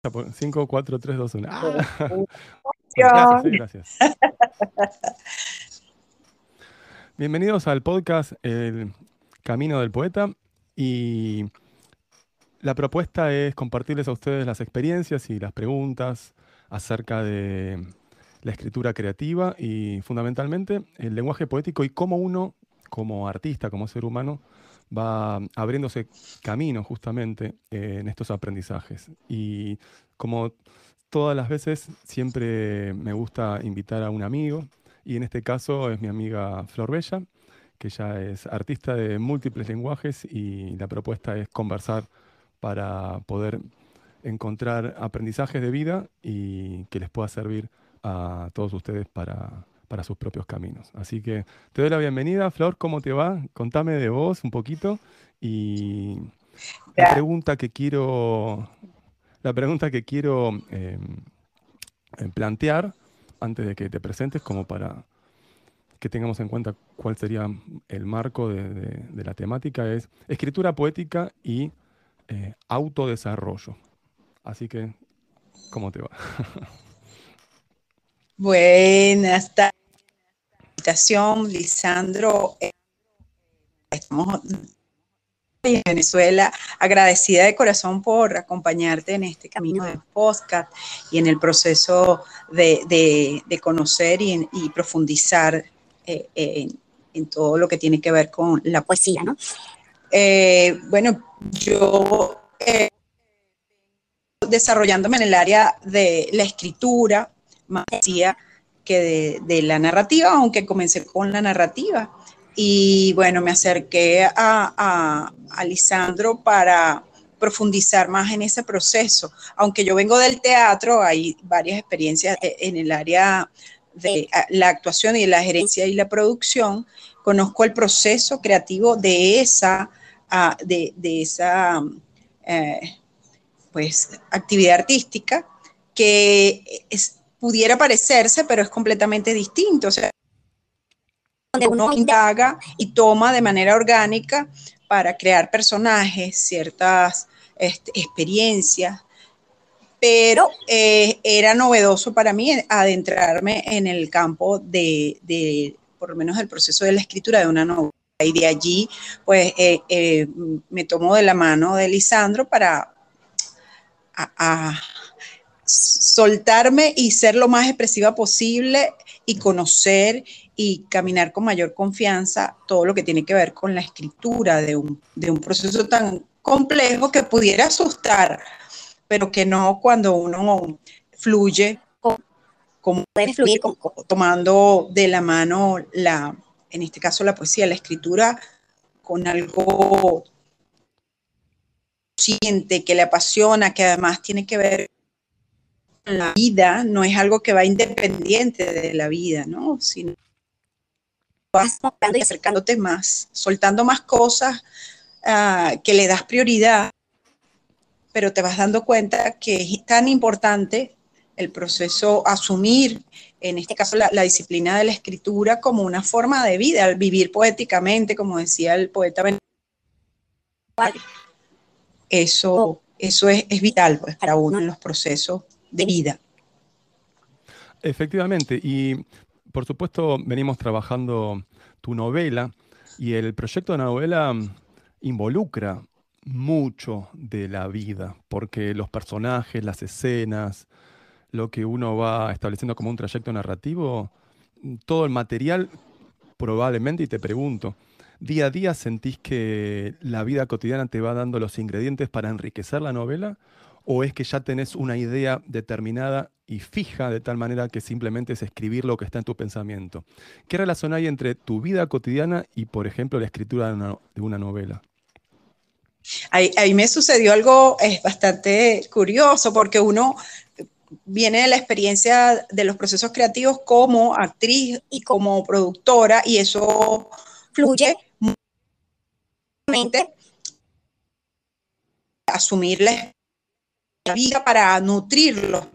5, 4, 3, 2, 1. Gracias, gracias. Bienvenidos al podcast El Camino del Poeta y la propuesta es compartirles a ustedes las experiencias y las preguntas acerca de la escritura creativa y fundamentalmente el lenguaje poético y cómo uno, como artista, como ser humano, va abriéndose camino justamente eh, en estos aprendizajes. Y como todas las veces, siempre me gusta invitar a un amigo, y en este caso es mi amiga Flor Bella, que ya es artista de múltiples lenguajes y la propuesta es conversar para poder encontrar aprendizajes de vida y que les pueda servir a todos ustedes para para sus propios caminos. Así que te doy la bienvenida, Flor, ¿cómo te va? Contame de vos un poquito y la pregunta que quiero, la pregunta que quiero em, em, plantear antes de que te presentes, como para que tengamos en cuenta cuál sería el marco de, la temática, es escritura poética y eh, autodesarrollo. Así que, ¿cómo te va? Buenas tardes invitación, Lisandro. Eh, estamos en Venezuela, agradecida de corazón por acompañarte en este camino de podcast y en el proceso de, conocer y, profundizar eh, en, todo lo que tiene que ver con la poesía, ¿no? Eh, bueno, yo desarrollándome en el área de la escritura, más de, la narrativa, aunque comencé con la narrativa. Y bueno, me acerqué a, a, Lisandro para profundizar más en ese proceso. Aunque yo vengo del teatro, hay varias experiencias en el área de la actuación y la gerencia y la producción. Conozco el proceso creativo de esa, de, esa eh, pues, actividad artística que es, pudiera parecerse, pero es completamente distinto. O sea, donde uno indaga y toma de manera orgánica para crear personajes, ciertas este, experiencias, pero eh, era novedoso para mí adentrarme en el campo de, por lo menos el proceso de la escritura de una novela. Y de allí, pues, eh, eh, me tomó de la mano de Lisandro para soltarme y ser lo más expresiva posible y conocer y caminar con mayor confianza todo lo que tiene que ver con la escritura de un, proceso tan complejo que pudiera asustar, pero que no cuando uno fluye como puede fluir tomando de la mano la, en este caso la poesía, la escritura con algo siente, que le apasiona, que además tiene que ver la vida no es algo que va independiente de la vida, ¿no? Sino vas y acercándote más, soltando más cosas ah, que le das prioridad, pero te vas dando cuenta que es tan importante el proceso asumir, en este caso, la, disciplina de la escritura como una forma de vida, al vivir poéticamente, como decía el poeta Eso, eso es, es vital pues, para uno en los procesos de vida. Efectivamente, y por supuesto venimos trabajando tu novela y el proyecto de la novela involucra mucho de la vida, porque los personajes, las escenas, lo que uno va estableciendo como un trayecto narrativo, todo el material probablemente, y te pregunto, día a día sentís que la vida cotidiana te va dando los ingredientes para enriquecer la novela ¿O es que ya tenés una idea determinada y fija de tal manera que simplemente es escribir lo que está en tu pensamiento? ¿Qué relación hay entre tu vida cotidiana y, por ejemplo, la escritura de una, novela? Ahí, ahí, me sucedió algo es bastante curioso porque uno viene de la experiencia de los procesos creativos como actriz y como productora y eso fluye asumir la vida para nutrirlo,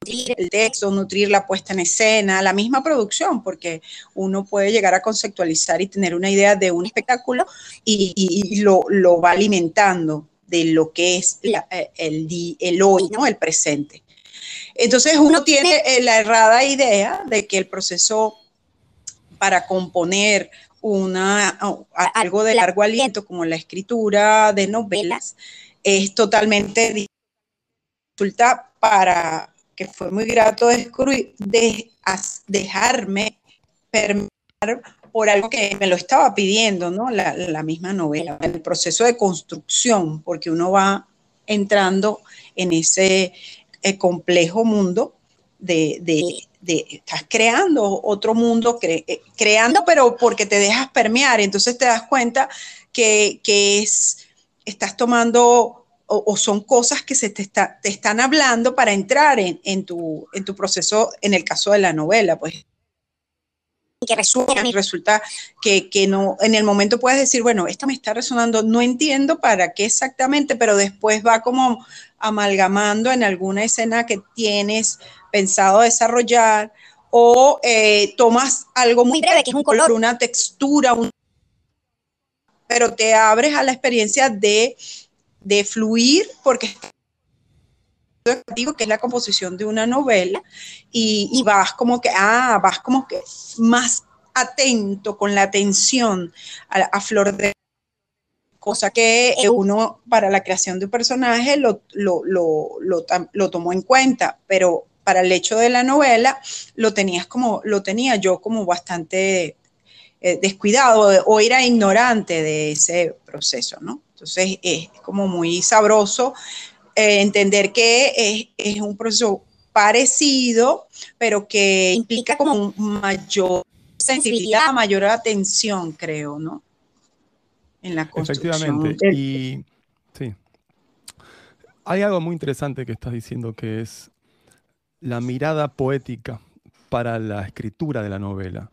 nutrir el texto, nutrir la puesta en escena, la misma producción, porque uno puede llegar a conceptualizar y tener una idea de un espectáculo y, lo, va alimentando de lo que es eh, el, el hoy, ¿no? El presente. Entonces uno tiene eh, la errada idea de que el proceso para componer una, algo de largo aliento como la escritura de novelas es totalmente resulta para que fue muy grato descubrir, de, dejarme permitir por algo que me lo estaba pidiendo, ¿no? La, la, misma novela, el proceso de construcción, porque uno va entrando en ese eh, complejo mundo de, de, estás creando otro mundo, eh, creando, pero porque te dejas permear, entonces te das cuenta que, que es, estás tomando o, son cosas que se te, está, te están hablando para entrar en, en, tu, en tu proceso, en el caso de la novela, pues. Que resuenan y resulta que, que, no, en el momento puedes decir, bueno, esto me está resonando, no entiendo para qué exactamente, pero después va como amalgamando en alguna escena que tienes pensado desarrollar o eh, tomas algo muy breve, que es un color, una textura, un, pero te abres a la experiencia de de fluir, porque que es la composición de una novela, y, vas como que, ah, vas como que más atento con la atención a, flor de cosa que uno para la creación de un personaje lo, lo, tomó en cuenta, pero para el hecho de la novela lo tenías como, lo tenía yo como bastante eh, descuidado o era ignorante de ese proceso, ¿no? Entonces es como muy sabroso eh, entender que es, un proceso parecido, pero que implica como mayor sensibilidad, mayor atención, creo, ¿no? En la construcción. Efectivamente. Y sí. Hay algo muy interesante que estás diciendo que es la mirada poética para la escritura de la novela.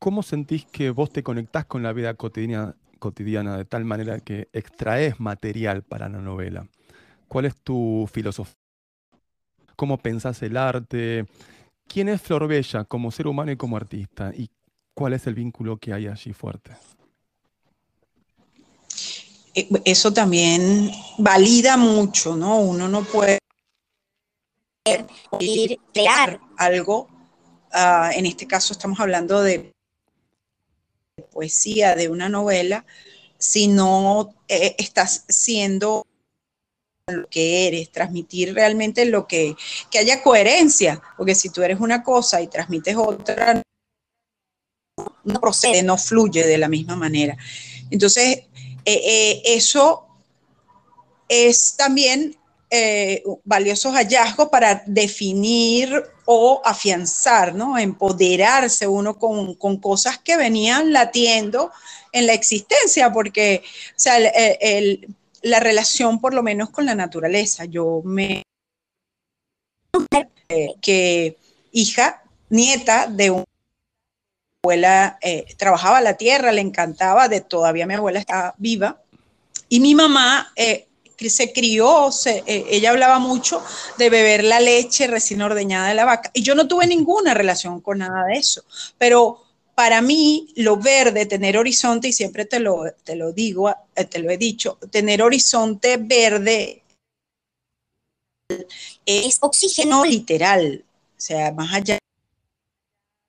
¿Cómo sentís que vos te conectás con la vida cotidiana, cotidiana de tal manera que extraes material para la novela? ¿Cuál es tu filosofía? ¿Cómo pensás el arte? ¿Quién es Flor Bella como ser humano y como artista? ¿Y cuál es el vínculo que hay allí fuerte? Eh, eso también valida mucho, ¿no? Uno no puede crear algo. Ah, en este caso estamos hablando de poesía, de una novela, si no eh, estás siendo lo que eres, transmitir realmente lo que, que haya coherencia, porque si tú eres una cosa y transmites otra, no procede, no fluye de la misma manera. Entonces, eh, eh, eso es también eh, valiosos hallazgos para definir o afianzar, ¿no? Empoderarse uno con, cosas que venían latiendo en la existencia, porque, o sea, la relación por lo menos con la naturaleza. Yo me... Eh, que hija, nieta de una abuela, eh, trabajaba la tierra, le encantaba, de todavía mi abuela está viva, y mi mamá se crió, eh, ella hablaba mucho de beber la leche recién ordeñada de la vaca. Y yo no tuve ninguna relación con nada de eso. Pero para mí, lo verde, tener horizonte, y siempre te lo, te lo digo, eh, te lo he dicho, tener horizonte verde es oxígeno literal. O sea, más allá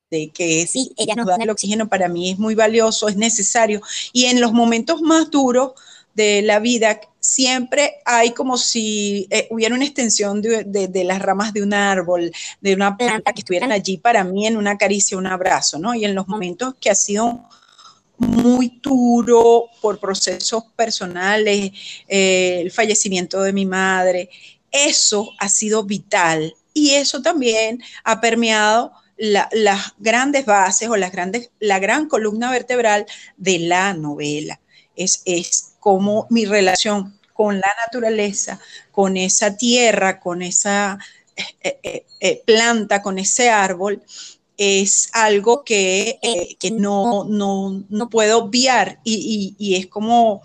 de que sí, ella nos da el oxígeno, para mí es muy valioso, es necesario. Y en los momentos más duros, de la vida, siempre hay como si eh, hubiera una extensión de, las ramas de un árbol, de una planta que estuvieran allí para mí en una caricia, un abrazo, ¿no? Y en los momentos que ha sido muy duro por procesos personales, eh, el fallecimiento de mi madre, eso ha sido vital y eso también ha permeado las grandes bases o las grandes, la gran columna vertebral de la novela. Es, es cómo mi relación con la naturaleza, con esa tierra, con esa eh, eh, eh, planta, con ese árbol, es algo que, no, no, puedo obviar y, es como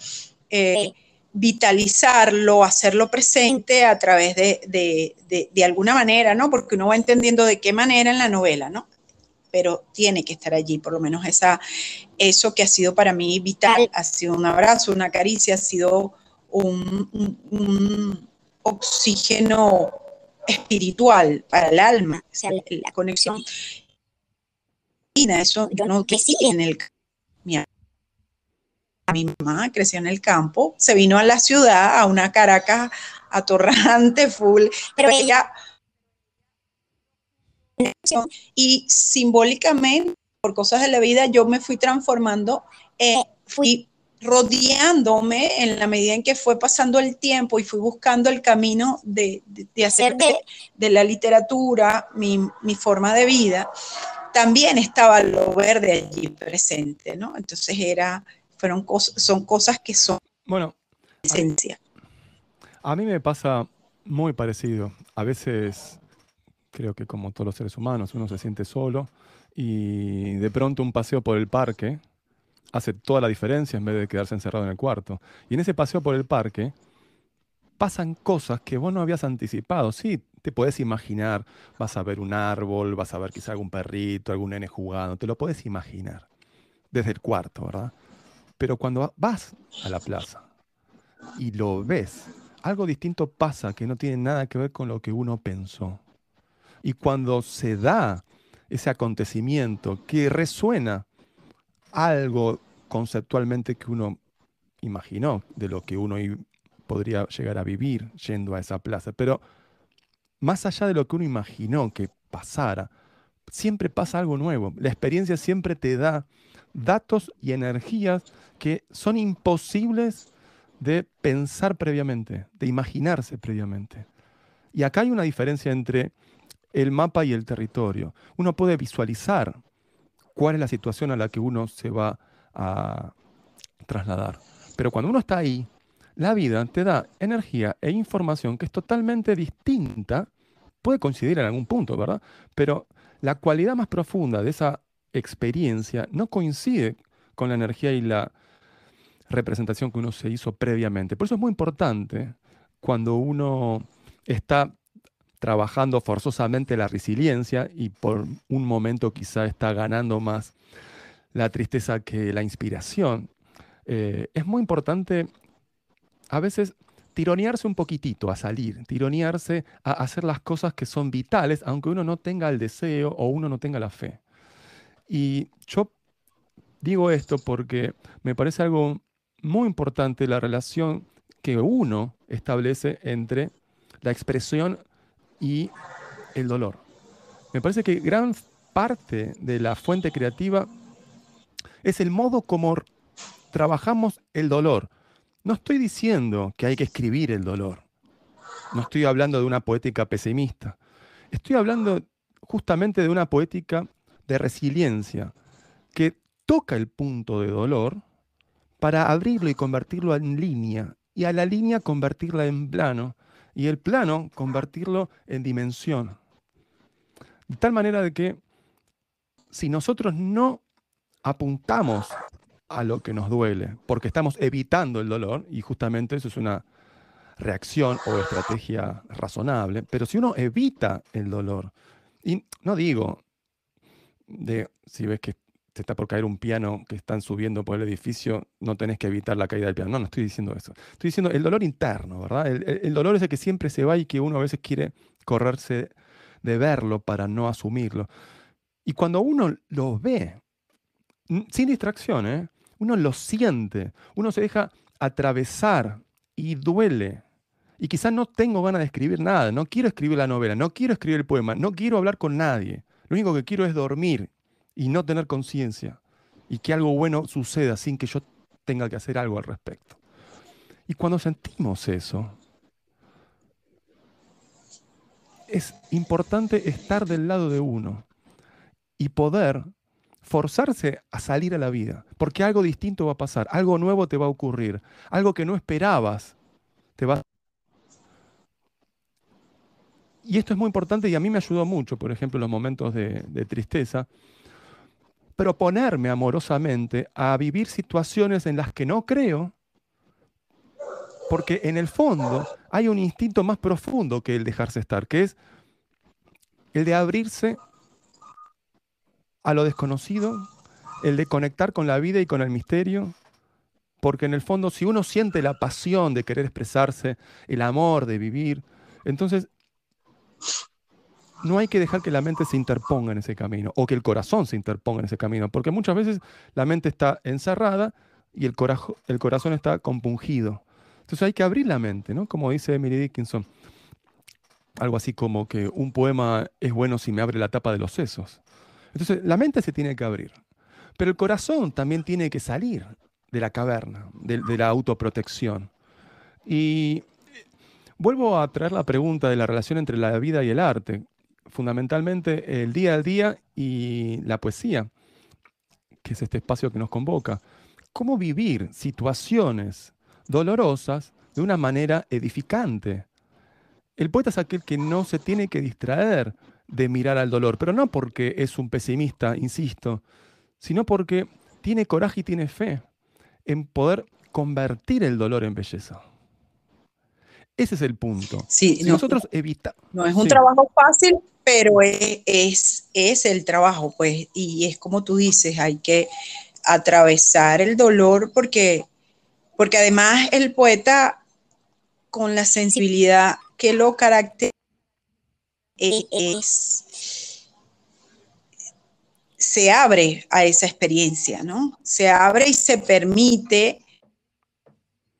vitalizarlo, hacerlo presente a través de, de, alguna manera, ¿no? Porque uno va entendiendo de qué manera en la novela, ¿no? Pero tiene que estar allí, por lo menos esa, eso que ha sido para mí vital, ha sido un abrazo, una caricia, ha sido un, oxígeno espiritual para el alma, o sea, la, conexión. Eso yo no crecí en el mi, mi mamá creció en el campo, se vino a la ciudad, a una Caracas atorrante, full, pero ella y simbólicamente, por cosas de la vida, yo me fui transformando, eh, fui rodeándome en la medida en que fue pasando el tiempo y fui buscando el camino de, hacer de, la literatura mi, forma de vida, también estaba lo verde allí presente, ¿no? Entonces era, fueron cosas, son cosas que son bueno, esencia. A mí me pasa muy parecido. A veces creo que como todos los seres humanos, uno se siente solo y de pronto un paseo por el parque hace toda la diferencia en vez de quedarse encerrado en el cuarto. Y en ese paseo por el parque pasan cosas que vos no habías anticipado. Sí, te puedes imaginar, vas a ver un árbol, vas a ver quizá algún perrito, algún nene jugando, te lo puedes imaginar desde el cuarto, ¿verdad? Pero cuando vas a la plaza y lo ves, algo distinto pasa que no tiene nada que ver con lo que uno pensó. Y cuando se da ese acontecimiento que resuena algo conceptualmente que uno imaginó de lo que uno podría llegar a vivir yendo a esa plaza, pero más allá de lo que uno imaginó que pasara, siempre pasa algo nuevo. La experiencia siempre te da datos y energías que son imposibles de pensar previamente, de imaginarse previamente. Y acá hay una diferencia entre el mapa y el territorio. Uno puede visualizar cuál es la situación a la que uno se va a trasladar. Pero cuando uno está ahí, la vida te da energía e información que es totalmente distinta, puede coincidir en algún punto, ¿verdad? Pero la cualidad más profunda de esa experiencia no coincide con la energía y la representación que uno se hizo previamente. Por eso es muy importante cuando uno está trabajando forzosamente la resiliencia y por un momento quizá está ganando más la tristeza que la inspiración, eh, es muy importante a veces tironearse un poquitito a salir, tironearse a hacer las cosas que son vitales, aunque uno no tenga el deseo o uno no tenga la fe. Y yo digo esto porque me parece algo muy importante la relación que uno establece entre la expresión y el dolor. Me parece que gran parte de la fuente creativa es el modo como trabajamos el dolor. No estoy diciendo que hay que escribir el dolor. No estoy hablando de una poética pesimista. Estoy hablando justamente de una poética de resiliencia que toca el punto de dolor para abrirlo y convertirlo en línea y a la línea convertirla en plano y el plano convertirlo en dimensión. De tal manera de que si nosotros no apuntamos a lo que nos duele, porque estamos evitando el dolor, y justamente eso es una reacción o estrategia razonable, pero si uno evita el dolor, y no digo de si ves que te está por caer un piano que están subiendo por el edificio, no tenés que evitar la caída del piano. No, no estoy diciendo eso. Estoy diciendo el dolor interno, ¿verdad? El, dolor es el que siempre se va y que uno a veces quiere correrse de verlo para no asumirlo. Y cuando uno lo ve, sin distracción, ¿eh? uno lo siente, uno se deja atravesar y duele. Y quizás no tengo ganas de escribir nada, no quiero escribir la novela, no quiero escribir el poema, no quiero hablar con nadie. Lo único que quiero es dormir y no tener conciencia y que algo bueno suceda sin que yo tenga que hacer algo al respecto. Y cuando sentimos eso, es importante estar del lado de uno y poder forzarse a salir a la vida, porque algo distinto va a pasar, algo nuevo te va a ocurrir, algo que no esperabas te va Y esto es muy importante y a mí me ayudó mucho, por ejemplo, en los momentos de, de tristeza, proponerme amorosamente a vivir situaciones en las que no creo, porque en el fondo hay un instinto más profundo que el dejarse estar, que es el de abrirse a lo desconocido, el de conectar con la vida y con el misterio, porque en el fondo si uno siente la pasión de querer expresarse, el amor de vivir, entonces no hay que dejar que la mente se interponga en ese camino o que el corazón se interponga en ese camino, porque muchas veces la mente está encerrada y el, el corazón está compungido. Entonces hay que abrir la mente, ¿no? Como dice Emily Dickinson, algo así como que un poema es bueno si me abre la tapa de los sesos. Entonces la mente se tiene que abrir, pero el corazón también tiene que salir de la caverna, de, de la autoprotección. Y vuelvo a traer la pregunta de la relación entre la vida y el arte fundamentalmente el día a día y la poesía, que es este espacio que nos convoca. ¿Cómo vivir situaciones dolorosas de una manera edificante? El poeta es aquel que no se tiene que distraer de mirar al dolor, pero no porque es un pesimista, insisto, sino porque tiene coraje y tiene fe en poder convertir el dolor en belleza. Ese es el punto. si nosotros evitamos. No es un trabajo fácil, pero es, es, el trabajo, pues, y es como tú dices, hay que atravesar el dolor porque, porque además el poeta con la sensibilidad que lo caracteriza es, se abre a esa experiencia, ¿no? Se abre y se permite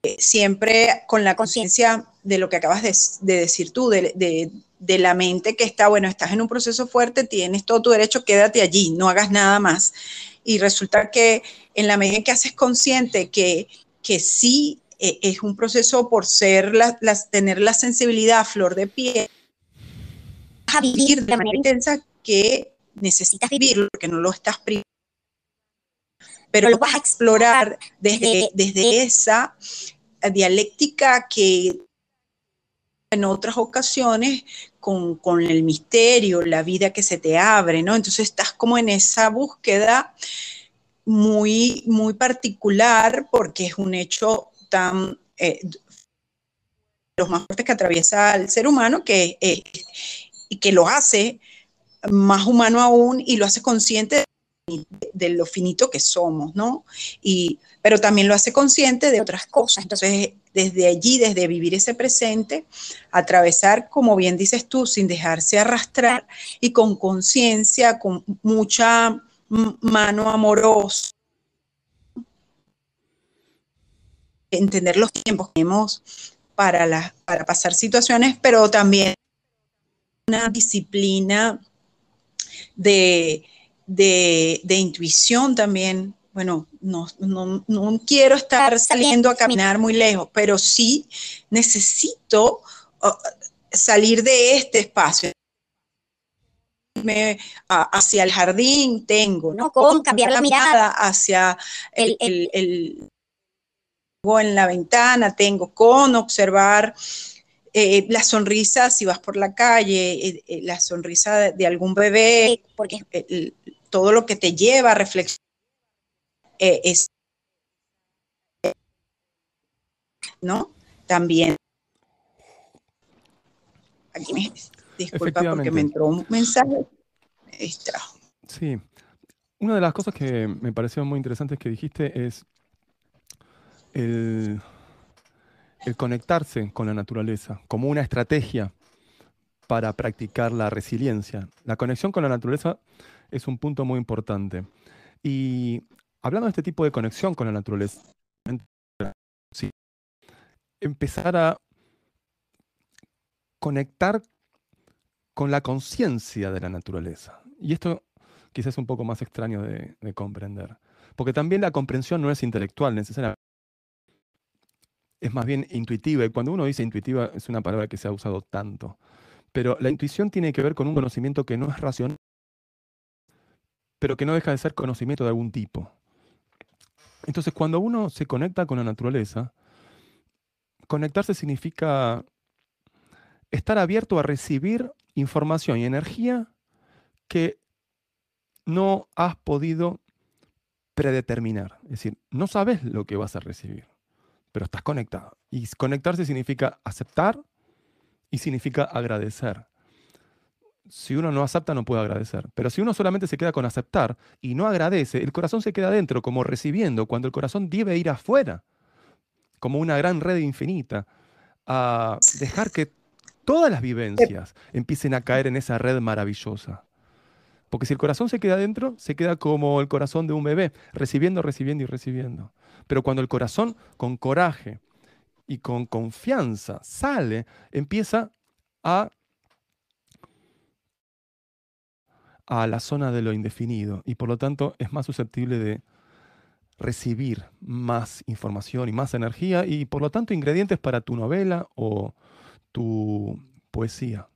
eh, siempre con la conciencia de lo que acabas de, decir tú, de la mente que está, bueno, estás en un proceso fuerte, tienes todo tu derecho, quédate allí, no hagas nada más. Y resulta que en la medida que haces consciente que, que sí eh, es un proceso por ser las, tener la sensibilidad a flor de piel, a vivir de manera intensa que necesitas vivirlo porque no lo estás primero pero lo vas a explorar desde, desde esa dialéctica que en otras ocasiones con, el misterio, la vida que se te abre, ¿no? Entonces estás como en esa búsqueda muy, muy particular porque es un hecho tan... Eh, los más fuertes que atraviesa al ser humano que, eh, y que lo hace más humano aún y lo hace consciente de lo finito que somos, ¿no? Y, pero también lo hace consciente de otras cosas. Entonces, desde allí, desde vivir ese presente, atravesar, como bien dices tú, sin dejarse arrastrar y con conciencia, con mucha mano amorosa, entender los tiempos que tenemos para, para pasar situaciones, pero también una disciplina de, de, intuición también. Bueno, no, no, quiero estar saliendo a caminar muy lejos, pero sí necesito uh, salir de este espacio. hacia el jardín tengo, ¿no? Con cambiar la mirada hacia el, el, el, en la ventana, tengo con observar eh, la sonrisa si vas por la calle, eh, eh, la sonrisa de, algún bebé, porque todo lo que te lleva a reflexionar es, ¿no? También. Aquí me disculpa porque me entró un mensaje. Sí. Una de las cosas que me pareció muy interesantes que dijiste es el el conectarse con la naturaleza como una estrategia para practicar la resiliencia. La conexión con la naturaleza es un punto muy importante. Y hablando de este tipo de conexión con la naturaleza, empezar a conectar con la conciencia de la naturaleza. Y esto quizás es un poco más extraño de, de comprender, porque también la comprensión no es intelectual necesariamente es más bien intuitiva. Y cuando uno dice intuitiva es una palabra que se ha usado tanto. Pero la intuición tiene que ver con un conocimiento que no es racional, pero que no deja de ser conocimiento de algún tipo. Entonces, cuando uno se conecta con la naturaleza, conectarse significa estar abierto a recibir información y energía que no has podido predeterminar. Es decir, no sabes lo que vas a recibir pero estás conectado. Y conectarse significa aceptar y significa agradecer. Si uno no acepta, no puede agradecer. Pero si uno solamente se queda con aceptar y no agradece, el corazón se queda dentro como recibiendo, cuando el corazón debe ir afuera como una gran red infinita, a dejar que todas las vivencias empiecen a caer en esa red maravillosa. Porque si el corazón se queda adentro, se queda como el corazón de un bebé, recibiendo, recibiendo y recibiendo. Pero cuando el corazón con coraje y con confianza sale, empieza a, a la zona de lo indefinido y por lo tanto es más susceptible de recibir más información y más energía y por lo tanto ingredientes para tu novela o tu poesía.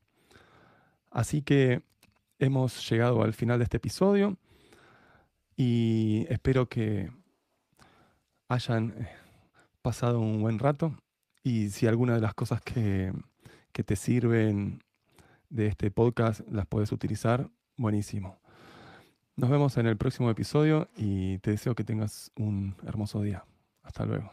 Así que hemos llegado al final de este episodio y espero que hayan eh, pasado un buen rato y si alguna de las cosas que, que te sirven de este podcast las puedes utilizar, buenísimo. Nos vemos en el próximo episodio y te deseo que tengas un hermoso día. Hasta luego.